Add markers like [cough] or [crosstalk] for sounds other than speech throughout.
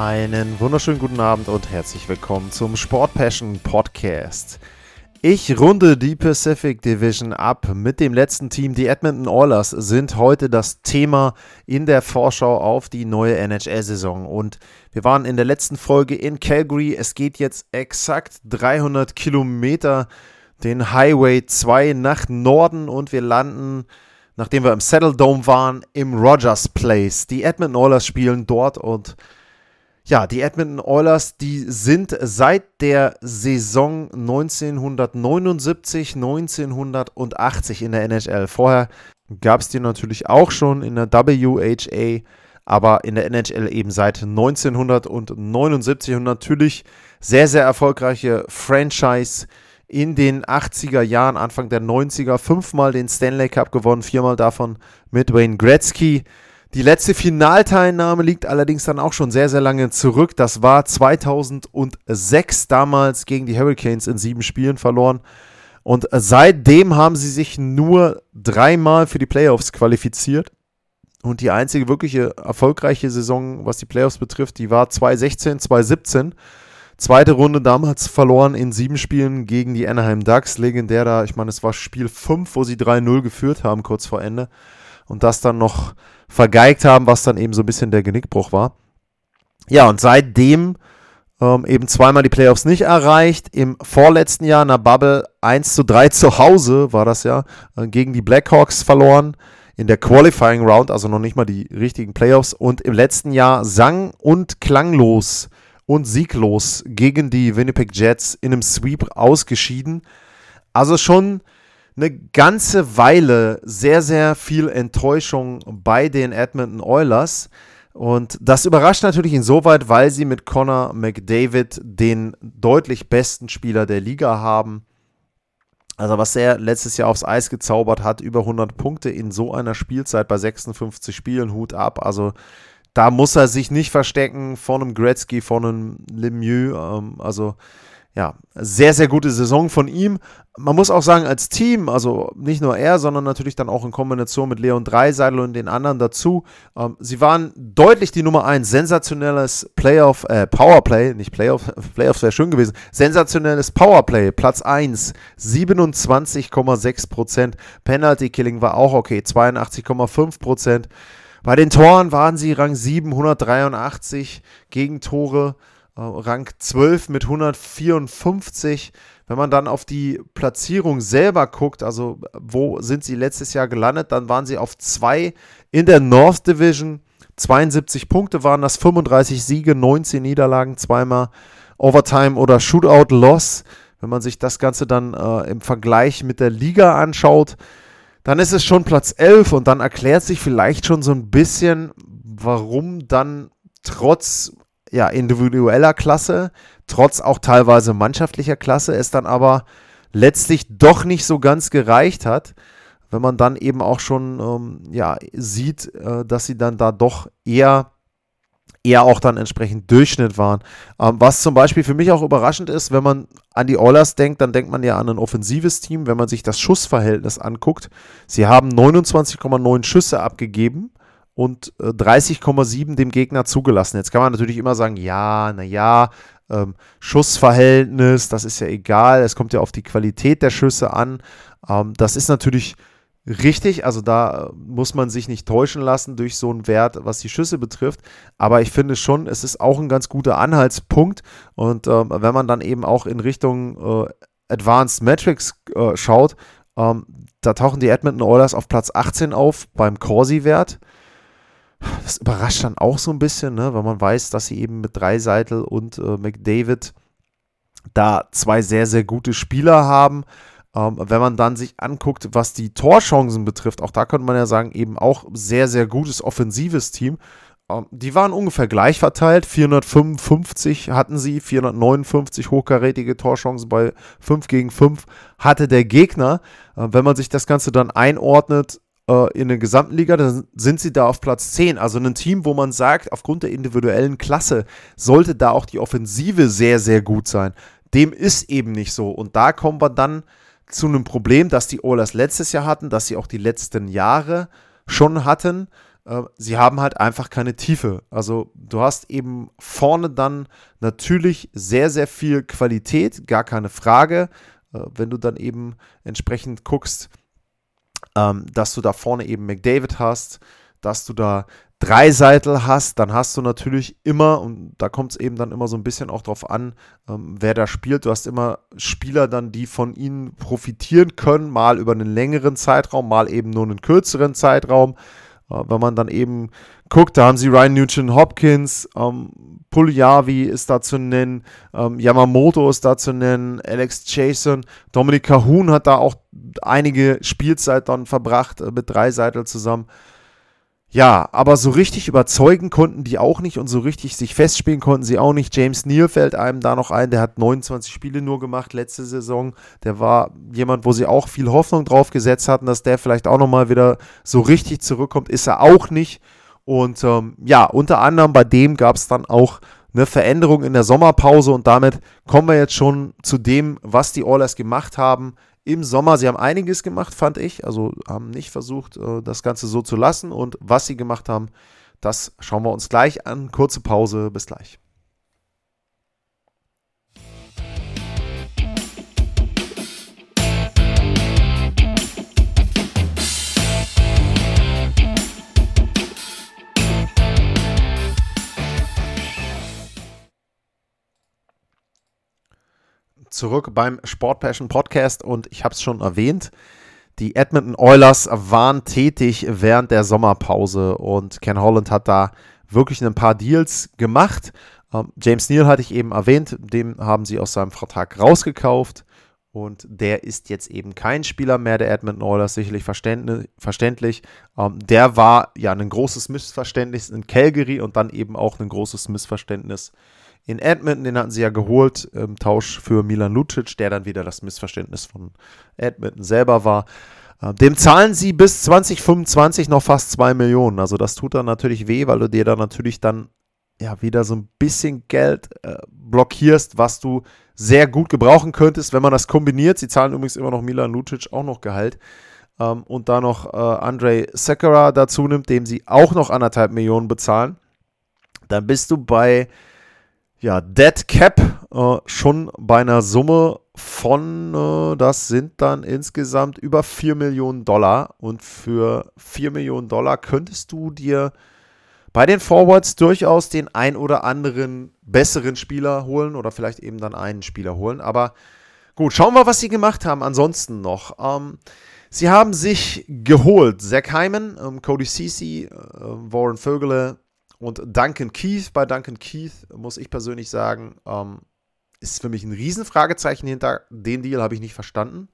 Einen wunderschönen guten Abend und herzlich willkommen zum Sport Passion Podcast. Ich runde die Pacific Division ab mit dem letzten Team. Die Edmonton Oilers sind heute das Thema in der Vorschau auf die neue NHL-Saison. Und wir waren in der letzten Folge in Calgary. Es geht jetzt exakt 300 Kilometer den Highway 2 nach Norden und wir landen, nachdem wir im Saddle Dome waren, im Rogers Place. Die Edmonton Oilers spielen dort und ja, die Edmonton Oilers, die sind seit der Saison 1979, 1980 in der NHL. Vorher gab es die natürlich auch schon in der WHA, aber in der NHL eben seit 1979 und natürlich sehr, sehr erfolgreiche Franchise in den 80er Jahren, Anfang der 90er, fünfmal den Stanley Cup gewonnen, viermal davon mit Wayne Gretzky. Die letzte Finalteilnahme liegt allerdings dann auch schon sehr, sehr lange zurück. Das war 2006 damals gegen die Hurricanes in sieben Spielen verloren. Und seitdem haben sie sich nur dreimal für die Playoffs qualifiziert. Und die einzige wirkliche erfolgreiche Saison, was die Playoffs betrifft, die war 2016, 2017. Zweite Runde damals verloren in sieben Spielen gegen die Anaheim Ducks. Legendär da, ich meine, es war Spiel 5, wo sie 3-0 geführt haben, kurz vor Ende. Und das dann noch vergeigt haben, was dann eben so ein bisschen der Genickbruch war. Ja, und seitdem ähm, eben zweimal die Playoffs nicht erreicht. Im vorletzten Jahr in der Bubble 1 zu 3 zu Hause war das ja, äh, gegen die Blackhawks verloren. In der Qualifying Round, also noch nicht mal die richtigen Playoffs. Und im letzten Jahr sang und klanglos und sieglos gegen die Winnipeg Jets in einem Sweep ausgeschieden. Also schon eine ganze Weile sehr, sehr viel Enttäuschung bei den Edmonton Oilers. Und das überrascht natürlich insoweit, weil sie mit Connor McDavid den deutlich besten Spieler der Liga haben. Also was er letztes Jahr aufs Eis gezaubert hat, über 100 Punkte in so einer Spielzeit bei 56 Spielen, Hut ab. Also da muss er sich nicht verstecken von einem Gretzky, von einem Lemieux. Ähm, also ja, sehr, sehr gute Saison von ihm. Man muss auch sagen, als Team, also nicht nur er, sondern natürlich dann auch in Kombination mit Leon Dreiseitel und den anderen dazu. Ähm, sie waren deutlich die Nummer 1. Sensationelles Playoff, äh, Powerplay, nicht Playoff, [laughs] Playoffs wäre schön gewesen. Sensationelles Powerplay, Platz 1, 27,6%. Penalty Killing war auch okay, 82,5%. Bei den Toren waren sie Rang 7, 183 Gegentore. Äh, Rang 12 mit 154. Wenn man dann auf die Platzierung selber guckt, also wo sind sie letztes Jahr gelandet, dann waren sie auf 2 in der North Division. 72 Punkte waren das, 35 Siege, 19 Niederlagen, zweimal Overtime oder Shootout Loss. Wenn man sich das Ganze dann äh, im Vergleich mit der Liga anschaut, dann ist es schon Platz 11 und dann erklärt sich vielleicht schon so ein bisschen, warum dann trotz ja, individueller Klasse, trotz auch teilweise mannschaftlicher Klasse, es dann aber letztlich doch nicht so ganz gereicht hat, wenn man dann eben auch schon ähm, ja, sieht, äh, dass sie dann da doch eher eher auch dann entsprechend Durchschnitt waren. Ähm, was zum Beispiel für mich auch überraschend ist, wenn man an die Oilers denkt, dann denkt man ja an ein offensives Team, wenn man sich das Schussverhältnis anguckt. Sie haben 29,9 Schüsse abgegeben und äh, 30,7 dem Gegner zugelassen. Jetzt kann man natürlich immer sagen, ja, naja, ähm, Schussverhältnis, das ist ja egal, es kommt ja auf die Qualität der Schüsse an. Ähm, das ist natürlich richtig, also da äh, muss man sich nicht täuschen lassen durch so einen Wert, was die Schüsse betrifft. Aber ich finde schon, es ist auch ein ganz guter Anhaltspunkt. Und ähm, wenn man dann eben auch in Richtung äh, Advanced Metrics äh, schaut, ähm, da tauchen die Edmonton Oilers auf Platz 18 auf beim Corsi-Wert. Das überrascht dann auch so ein bisschen, ne, weil man weiß, dass sie eben mit Dreiseitel und äh, McDavid da zwei sehr, sehr gute Spieler haben. Ähm, wenn man dann sich anguckt, was die Torchancen betrifft, auch da könnte man ja sagen, eben auch sehr, sehr gutes offensives Team. ähm, die waren ungefähr gleich verteilt. 455 hatten sie, 459 hochkarätige Torchancen bei 5 gegen 5 hatte der Gegner. Äh, wenn man sich das Ganze dann einordnet äh, in der gesamten Liga, dann sind sie da auf Platz 10. Also ein Team, wo man sagt, aufgrund der individuellen Klasse sollte da auch die Offensive sehr, sehr gut sein. Dem ist eben nicht so. Und da kommen wir dann zu einem Problem, das die Oilers letztes Jahr hatten, das sie auch die letzten Jahre schon hatten. Äh, sie haben halt einfach keine Tiefe. Also du hast eben vorne dann natürlich sehr, sehr viel Qualität, gar keine Frage. Äh, wenn du dann eben entsprechend guckst, ähm, dass du da vorne eben McDavid hast, dass du da drei Seitel hast, dann hast du natürlich immer, und da kommt es eben dann immer so ein bisschen auch drauf an, ähm, wer da spielt. Du hast immer Spieler dann, die von ihnen profitieren können, mal über einen längeren Zeitraum, mal eben nur einen kürzeren Zeitraum. Äh, wenn man dann eben guckt, da haben sie Ryan Nugent Hopkins, ähm, Puljavi ist da zu nennen, ähm, Yamamoto ist da zu nennen, Alex Jason, Dominik Cahun hat da auch einige Spielzeit dann verbracht äh, mit drei Seitel zusammen. Ja, aber so richtig überzeugen konnten die auch nicht und so richtig sich festspielen konnten sie auch nicht. James Neal fällt einem da noch ein, der hat 29 Spiele nur gemacht letzte Saison. Der war jemand, wo sie auch viel Hoffnung drauf gesetzt hatten, dass der vielleicht auch nochmal wieder so richtig zurückkommt. Ist er auch nicht. Und ähm, ja, unter anderem bei dem gab es dann auch eine Veränderung in der Sommerpause und damit kommen wir jetzt schon zu dem, was die Oilers gemacht haben im Sommer. Sie haben einiges gemacht, fand ich. Also haben nicht versucht, äh, das Ganze so zu lassen. Und was sie gemacht haben, das schauen wir uns gleich an. Kurze Pause, bis gleich. Zurück beim Sport Passion Podcast und ich habe es schon erwähnt. Die Edmonton Oilers waren tätig während der Sommerpause und Ken Holland hat da wirklich ein paar Deals gemacht. Ähm, James Neal hatte ich eben erwähnt, den haben sie aus seinem Vertrag rausgekauft und der ist jetzt eben kein Spieler mehr der Edmonton Oilers, sicherlich verständlich. Ähm, der war ja ein großes Missverständnis in Calgary und dann eben auch ein großes Missverständnis in Edmonton, den hatten sie ja geholt im Tausch für Milan Lucic, der dann wieder das Missverständnis von Edmonton selber war. Äh, dem zahlen sie bis 2025 noch fast 2 Millionen. Also das tut dann natürlich weh, weil du dir dann natürlich dann ja wieder so ein bisschen Geld äh, blockierst, was du sehr gut gebrauchen könntest, wenn man das kombiniert. Sie zahlen übrigens immer noch Milan Lucic auch noch Gehalt. Ähm, und da noch äh, Andrei Sekera dazu nimmt, dem sie auch noch anderthalb Millionen bezahlen. Dann bist du bei ja, Dead Cap äh, schon bei einer Summe von, äh, das sind dann insgesamt über 4 Millionen Dollar. Und für 4 Millionen Dollar könntest du dir bei den Forwards durchaus den ein oder anderen besseren Spieler holen oder vielleicht eben dann einen Spieler holen. Aber gut, schauen wir, was sie gemacht haben. Ansonsten noch. Ähm, sie haben sich geholt. Zach Hyman, ähm, Cody Ceci, äh, Warren Vögele, und Duncan Keith, bei Duncan Keith muss ich persönlich sagen, ähm, ist für mich ein Riesenfragezeichen hinter. Den Deal habe ich nicht verstanden.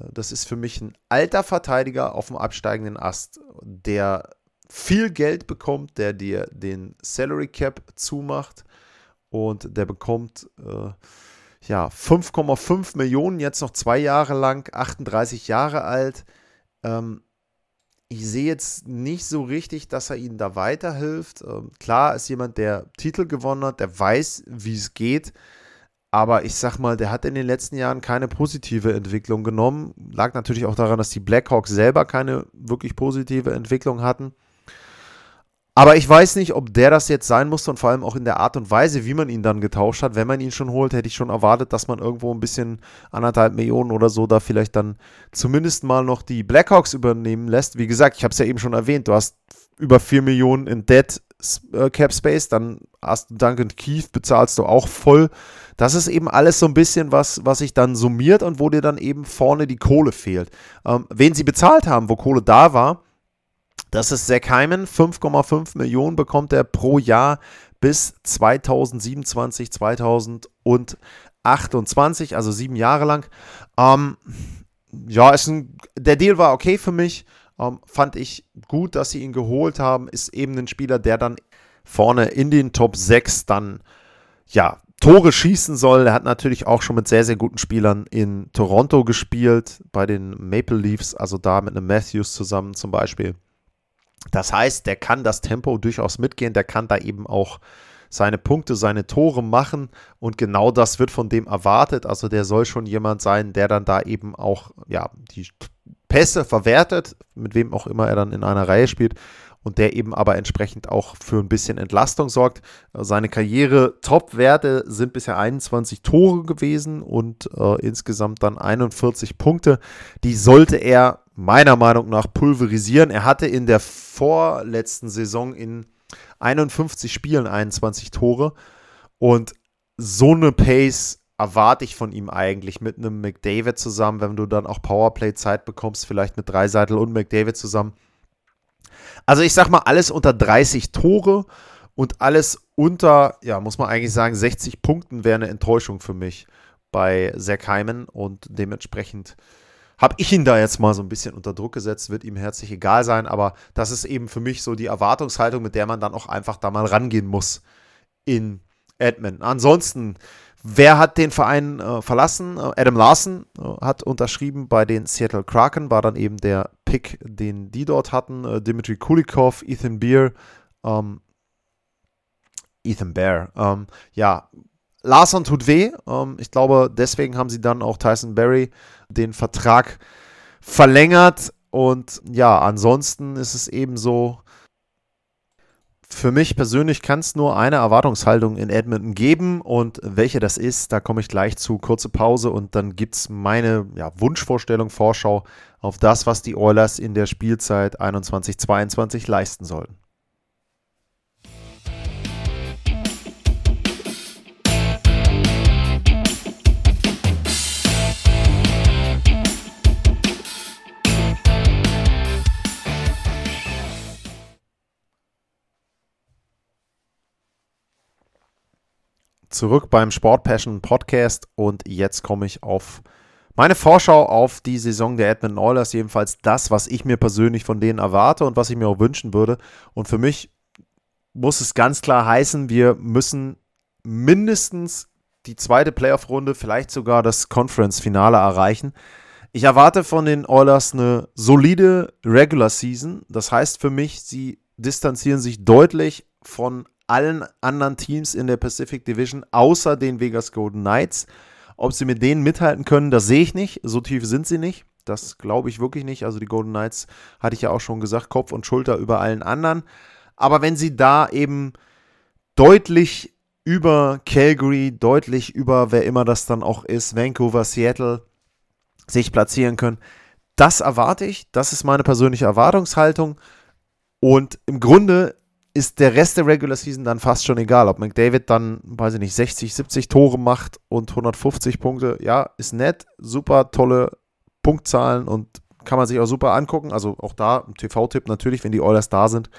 Äh, das ist für mich ein alter Verteidiger auf dem absteigenden Ast, der viel Geld bekommt, der dir den Salary Cap zumacht und der bekommt äh, ja 5,5 Millionen jetzt noch zwei Jahre lang, 38 Jahre alt. Ähm, ich sehe jetzt nicht so richtig, dass er ihnen da weiterhilft. Ähm, klar ist jemand, der Titel gewonnen hat, der weiß, wie es geht. Aber ich sag mal, der hat in den letzten Jahren keine positive Entwicklung genommen. Lag natürlich auch daran, dass die Blackhawks selber keine wirklich positive Entwicklung hatten. Aber ich weiß nicht, ob der das jetzt sein muss und vor allem auch in der Art und Weise, wie man ihn dann getauscht hat. Wenn man ihn schon holt, hätte ich schon erwartet, dass man irgendwo ein bisschen anderthalb Millionen oder so da vielleicht dann zumindest mal noch die Blackhawks übernehmen lässt. Wie gesagt, ich habe es ja eben schon erwähnt, du hast über 4 Millionen in Dead äh, Cap Space, dann hast du Duncan Keith, bezahlst du auch voll. Das ist eben alles so ein bisschen was, was sich dann summiert und wo dir dann eben vorne die Kohle fehlt. Ähm, wen sie bezahlt haben, wo Kohle da war, das ist Zach Hyman, 5,5 Millionen bekommt er pro Jahr bis 2027, 2028, also sieben Jahre lang. Ähm, ja, ist ein, der Deal war okay für mich. Ähm, fand ich gut, dass sie ihn geholt haben. Ist eben ein Spieler, der dann vorne in den Top 6 dann ja Tore schießen soll. Er hat natürlich auch schon mit sehr, sehr guten Spielern in Toronto gespielt, bei den Maple Leafs, also da mit einem Matthews zusammen zum Beispiel. Das heißt, der kann das Tempo durchaus mitgehen, der kann da eben auch seine Punkte, seine Tore machen und genau das wird von dem erwartet. Also der soll schon jemand sein, der dann da eben auch ja, die Pässe verwertet, mit wem auch immer er dann in einer Reihe spielt und der eben aber entsprechend auch für ein bisschen Entlastung sorgt. Seine Karriere-Top-Werte sind bisher 21 Tore gewesen und äh, insgesamt dann 41 Punkte. Die sollte er meiner Meinung nach pulverisieren. Er hatte in der vorletzten Saison in 51 Spielen 21 Tore und so eine Pace erwarte ich von ihm eigentlich mit einem McDavid zusammen, wenn du dann auch Powerplay-Zeit bekommst, vielleicht mit Dreiseitel und McDavid zusammen also ich sag mal, alles unter 30 Tore und alles unter, ja, muss man eigentlich sagen, 60 Punkten wäre eine Enttäuschung für mich bei Zach Hyman und dementsprechend habe ich ihn da jetzt mal so ein bisschen unter Druck gesetzt, wird ihm herzlich egal sein, aber das ist eben für mich so die Erwartungshaltung, mit der man dann auch einfach da mal rangehen muss in Edmonton. Ansonsten Wer hat den Verein äh, verlassen? Äh, Adam Larson äh, hat unterschrieben bei den Seattle Kraken, war dann eben der Pick, den die dort hatten. Äh, Dimitri Kulikov, Ethan Beer, ähm, Ethan Bear. Ähm, ja, Larson tut weh. Ähm, ich glaube, deswegen haben sie dann auch Tyson Berry den Vertrag verlängert. Und ja, ansonsten ist es eben so, für mich persönlich kann es nur eine Erwartungshaltung in Edmonton geben und welche das ist, da komme ich gleich zu. Kurze Pause und dann gibt es meine ja, Wunschvorstellung, Vorschau auf das, was die Oilers in der Spielzeit 21-22 leisten sollen. Zurück beim Sport Passion Podcast und jetzt komme ich auf meine Vorschau auf die Saison der Edmonton Oilers, jedenfalls das, was ich mir persönlich von denen erwarte und was ich mir auch wünschen würde. Und für mich muss es ganz klar heißen, wir müssen mindestens die zweite Playoff-Runde, vielleicht sogar das Conference-Finale erreichen. Ich erwarte von den Oilers eine solide Regular Season. Das heißt für mich, sie distanzieren sich deutlich von allen anderen Teams in der Pacific Division, außer den Vegas Golden Knights. Ob sie mit denen mithalten können, das sehe ich nicht. So tief sind sie nicht. Das glaube ich wirklich nicht. Also die Golden Knights hatte ich ja auch schon gesagt, Kopf und Schulter über allen anderen. Aber wenn sie da eben deutlich über Calgary, deutlich über wer immer das dann auch ist, Vancouver, Seattle, sich platzieren können, das erwarte ich. Das ist meine persönliche Erwartungshaltung. Und im Grunde ist der Rest der Regular Season dann fast schon egal. Ob McDavid dann, weiß ich nicht, 60, 70 Tore macht und 150 Punkte, ja, ist nett, super tolle Punktzahlen und kann man sich auch super angucken. Also auch da ein TV-Tipp natürlich, wenn die Oilers da sind.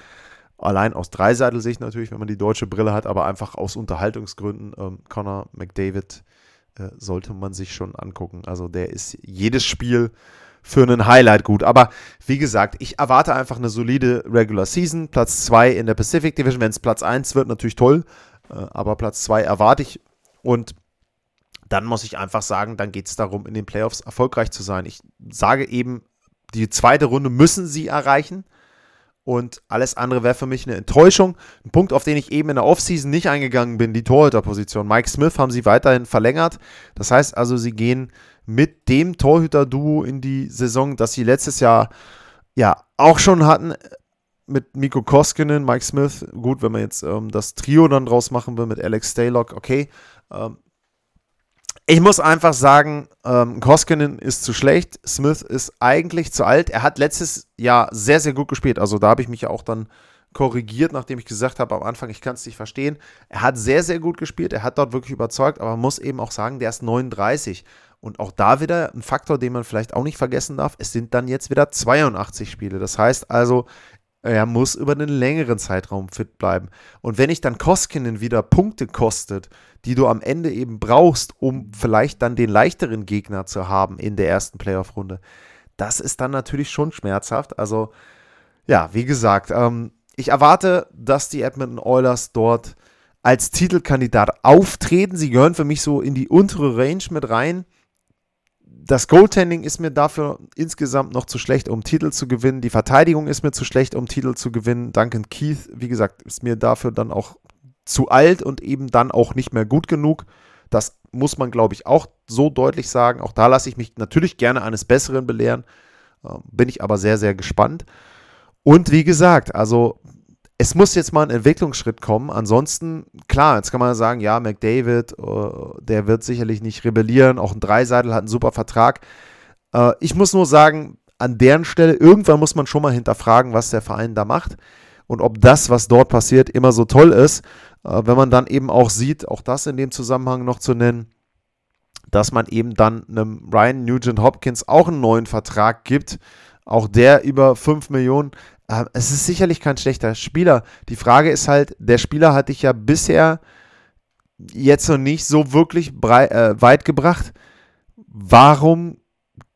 Allein aus Dreiseitel-Sicht natürlich, wenn man die deutsche Brille hat, aber einfach aus Unterhaltungsgründen. Ähm, Connor McDavid äh, sollte man sich schon angucken. Also der ist jedes Spiel für einen Highlight gut. Aber wie gesagt, ich erwarte einfach eine solide Regular Season. Platz 2 in der Pacific Division. Wenn es Platz 1 wird, natürlich toll. Äh, aber Platz 2 erwarte ich. Und dann muss ich einfach sagen, dann geht es darum, in den Playoffs erfolgreich zu sein. Ich sage eben, die zweite Runde müssen sie erreichen. Und alles andere wäre für mich eine Enttäuschung. Ein Punkt, auf den ich eben in der Offseason nicht eingegangen bin, die Torhüterposition. Mike Smith haben sie weiterhin verlängert. Das heißt also, sie gehen mit dem Torhüter-Duo in die Saison, das sie letztes Jahr ja auch schon hatten. Mit Miko Koskinen, Mike Smith. Gut, wenn man jetzt ähm, das Trio dann draus machen will mit Alex Staylock, okay. Ähm, ich muss einfach sagen, ähm, Koskinen ist zu schlecht. Smith ist eigentlich zu alt. Er hat letztes Jahr sehr, sehr gut gespielt. Also da habe ich mich ja auch dann korrigiert, nachdem ich gesagt habe am Anfang, ich kann es nicht verstehen. Er hat sehr, sehr gut gespielt. Er hat dort wirklich überzeugt, aber man muss eben auch sagen, der ist 39. Und auch da wieder ein Faktor, den man vielleicht auch nicht vergessen darf. Es sind dann jetzt wieder 82 Spiele. Das heißt also, er muss über einen längeren Zeitraum fit bleiben. Und wenn ich dann Koskinen wieder Punkte kostet, die du am Ende eben brauchst, um vielleicht dann den leichteren Gegner zu haben in der ersten Playoff-Runde, das ist dann natürlich schon schmerzhaft. Also, ja, wie gesagt, ähm, ich erwarte, dass die Edmonton Oilers dort als Titelkandidat auftreten. Sie gehören für mich so in die untere Range mit rein. Das Goaltending ist mir dafür insgesamt noch zu schlecht, um Titel zu gewinnen. Die Verteidigung ist mir zu schlecht, um Titel zu gewinnen. Duncan Keith, wie gesagt, ist mir dafür dann auch zu alt und eben dann auch nicht mehr gut genug. Das muss man, glaube ich, auch so deutlich sagen. Auch da lasse ich mich natürlich gerne eines Besseren belehren. Ähm, bin ich aber sehr, sehr gespannt. Und wie gesagt, also es muss jetzt mal ein Entwicklungsschritt kommen. Ansonsten, klar, jetzt kann man sagen, ja, McDavid, uh, der wird sicherlich nicht rebellieren. Auch ein Dreiseitel hat einen super Vertrag. Uh, ich muss nur sagen, an deren Stelle, irgendwann muss man schon mal hinterfragen, was der Verein da macht und ob das, was dort passiert, immer so toll ist. Uh, wenn man dann eben auch sieht, auch das in dem Zusammenhang noch zu nennen, dass man eben dann einem Ryan Nugent Hopkins auch einen neuen Vertrag gibt. Auch der über 5 Millionen. Ähm, es ist sicherlich kein schlechter Spieler. Die Frage ist halt, der Spieler hat dich ja bisher jetzt noch nicht so wirklich äh, weit gebracht. Warum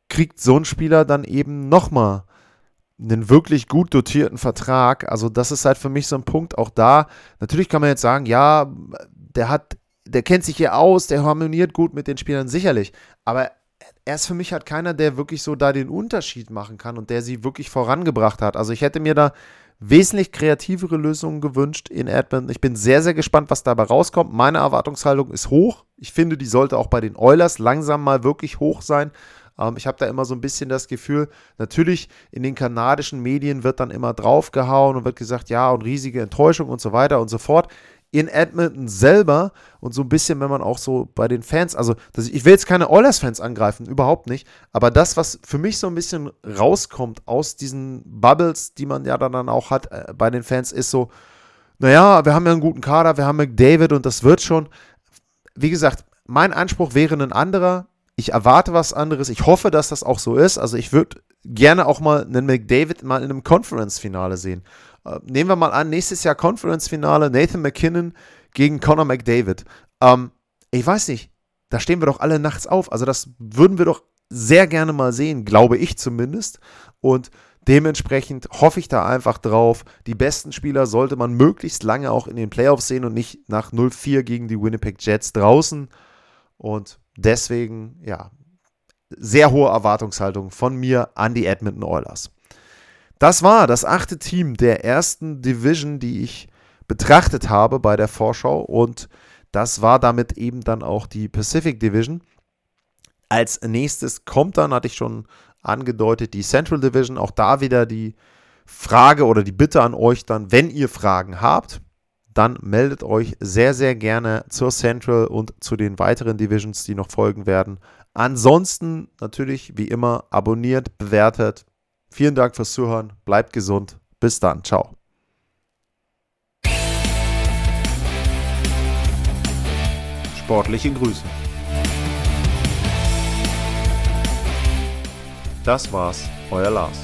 kriegt so ein Spieler dann eben nochmal einen wirklich gut dotierten Vertrag? Also, das ist halt für mich so ein Punkt. Auch da, natürlich kann man jetzt sagen, ja, der hat, der kennt sich hier aus, der harmoniert gut mit den Spielern, sicherlich. Aber er ist für mich halt keiner, der wirklich so da den Unterschied machen kann und der sie wirklich vorangebracht hat. Also ich hätte mir da wesentlich kreativere Lösungen gewünscht in Edmonton. Ich bin sehr, sehr gespannt, was dabei rauskommt. Meine Erwartungshaltung ist hoch. Ich finde, die sollte auch bei den Oilers langsam mal wirklich hoch sein. Ähm, ich habe da immer so ein bisschen das Gefühl, natürlich in den kanadischen Medien wird dann immer draufgehauen und wird gesagt, ja, und riesige Enttäuschung und so weiter und so fort in Edmonton selber und so ein bisschen, wenn man auch so bei den Fans, also das, ich will jetzt keine Oilers-Fans angreifen, überhaupt nicht, aber das, was für mich so ein bisschen rauskommt aus diesen Bubbles, die man ja dann auch hat äh, bei den Fans, ist so, naja, wir haben ja einen guten Kader, wir haben McDavid und das wird schon. Wie gesagt, mein Anspruch wäre ein anderer. Ich erwarte was anderes. Ich hoffe, dass das auch so ist. Also ich würde gerne auch mal einen McDavid mal in einem Conference-Finale sehen. Äh, nehmen wir mal an, nächstes Jahr Conference-Finale, Nathan McKinnon gegen Conor McDavid. Ähm, ich weiß nicht, da stehen wir doch alle nachts auf. Also das würden wir doch sehr gerne mal sehen, glaube ich zumindest. Und dementsprechend hoffe ich da einfach drauf. Die besten Spieler sollte man möglichst lange auch in den Playoffs sehen und nicht nach 0-4 gegen die Winnipeg Jets draußen. Und deswegen, ja, sehr hohe Erwartungshaltung von mir an die Edmonton Oilers. Das war das achte Team der ersten Division, die ich betrachtet habe bei der Vorschau und das war damit eben dann auch die Pacific Division. Als nächstes kommt dann, hatte ich schon angedeutet, die Central Division. Auch da wieder die Frage oder die Bitte an euch dann, wenn ihr Fragen habt, dann meldet euch sehr, sehr gerne zur Central und zu den weiteren Divisions, die noch folgen werden. Ansonsten natürlich, wie immer, abonniert, bewertet, Vielen Dank fürs Zuhören. Bleibt gesund. Bis dann. Ciao. Sportliche Grüße. Das war's, euer Lars.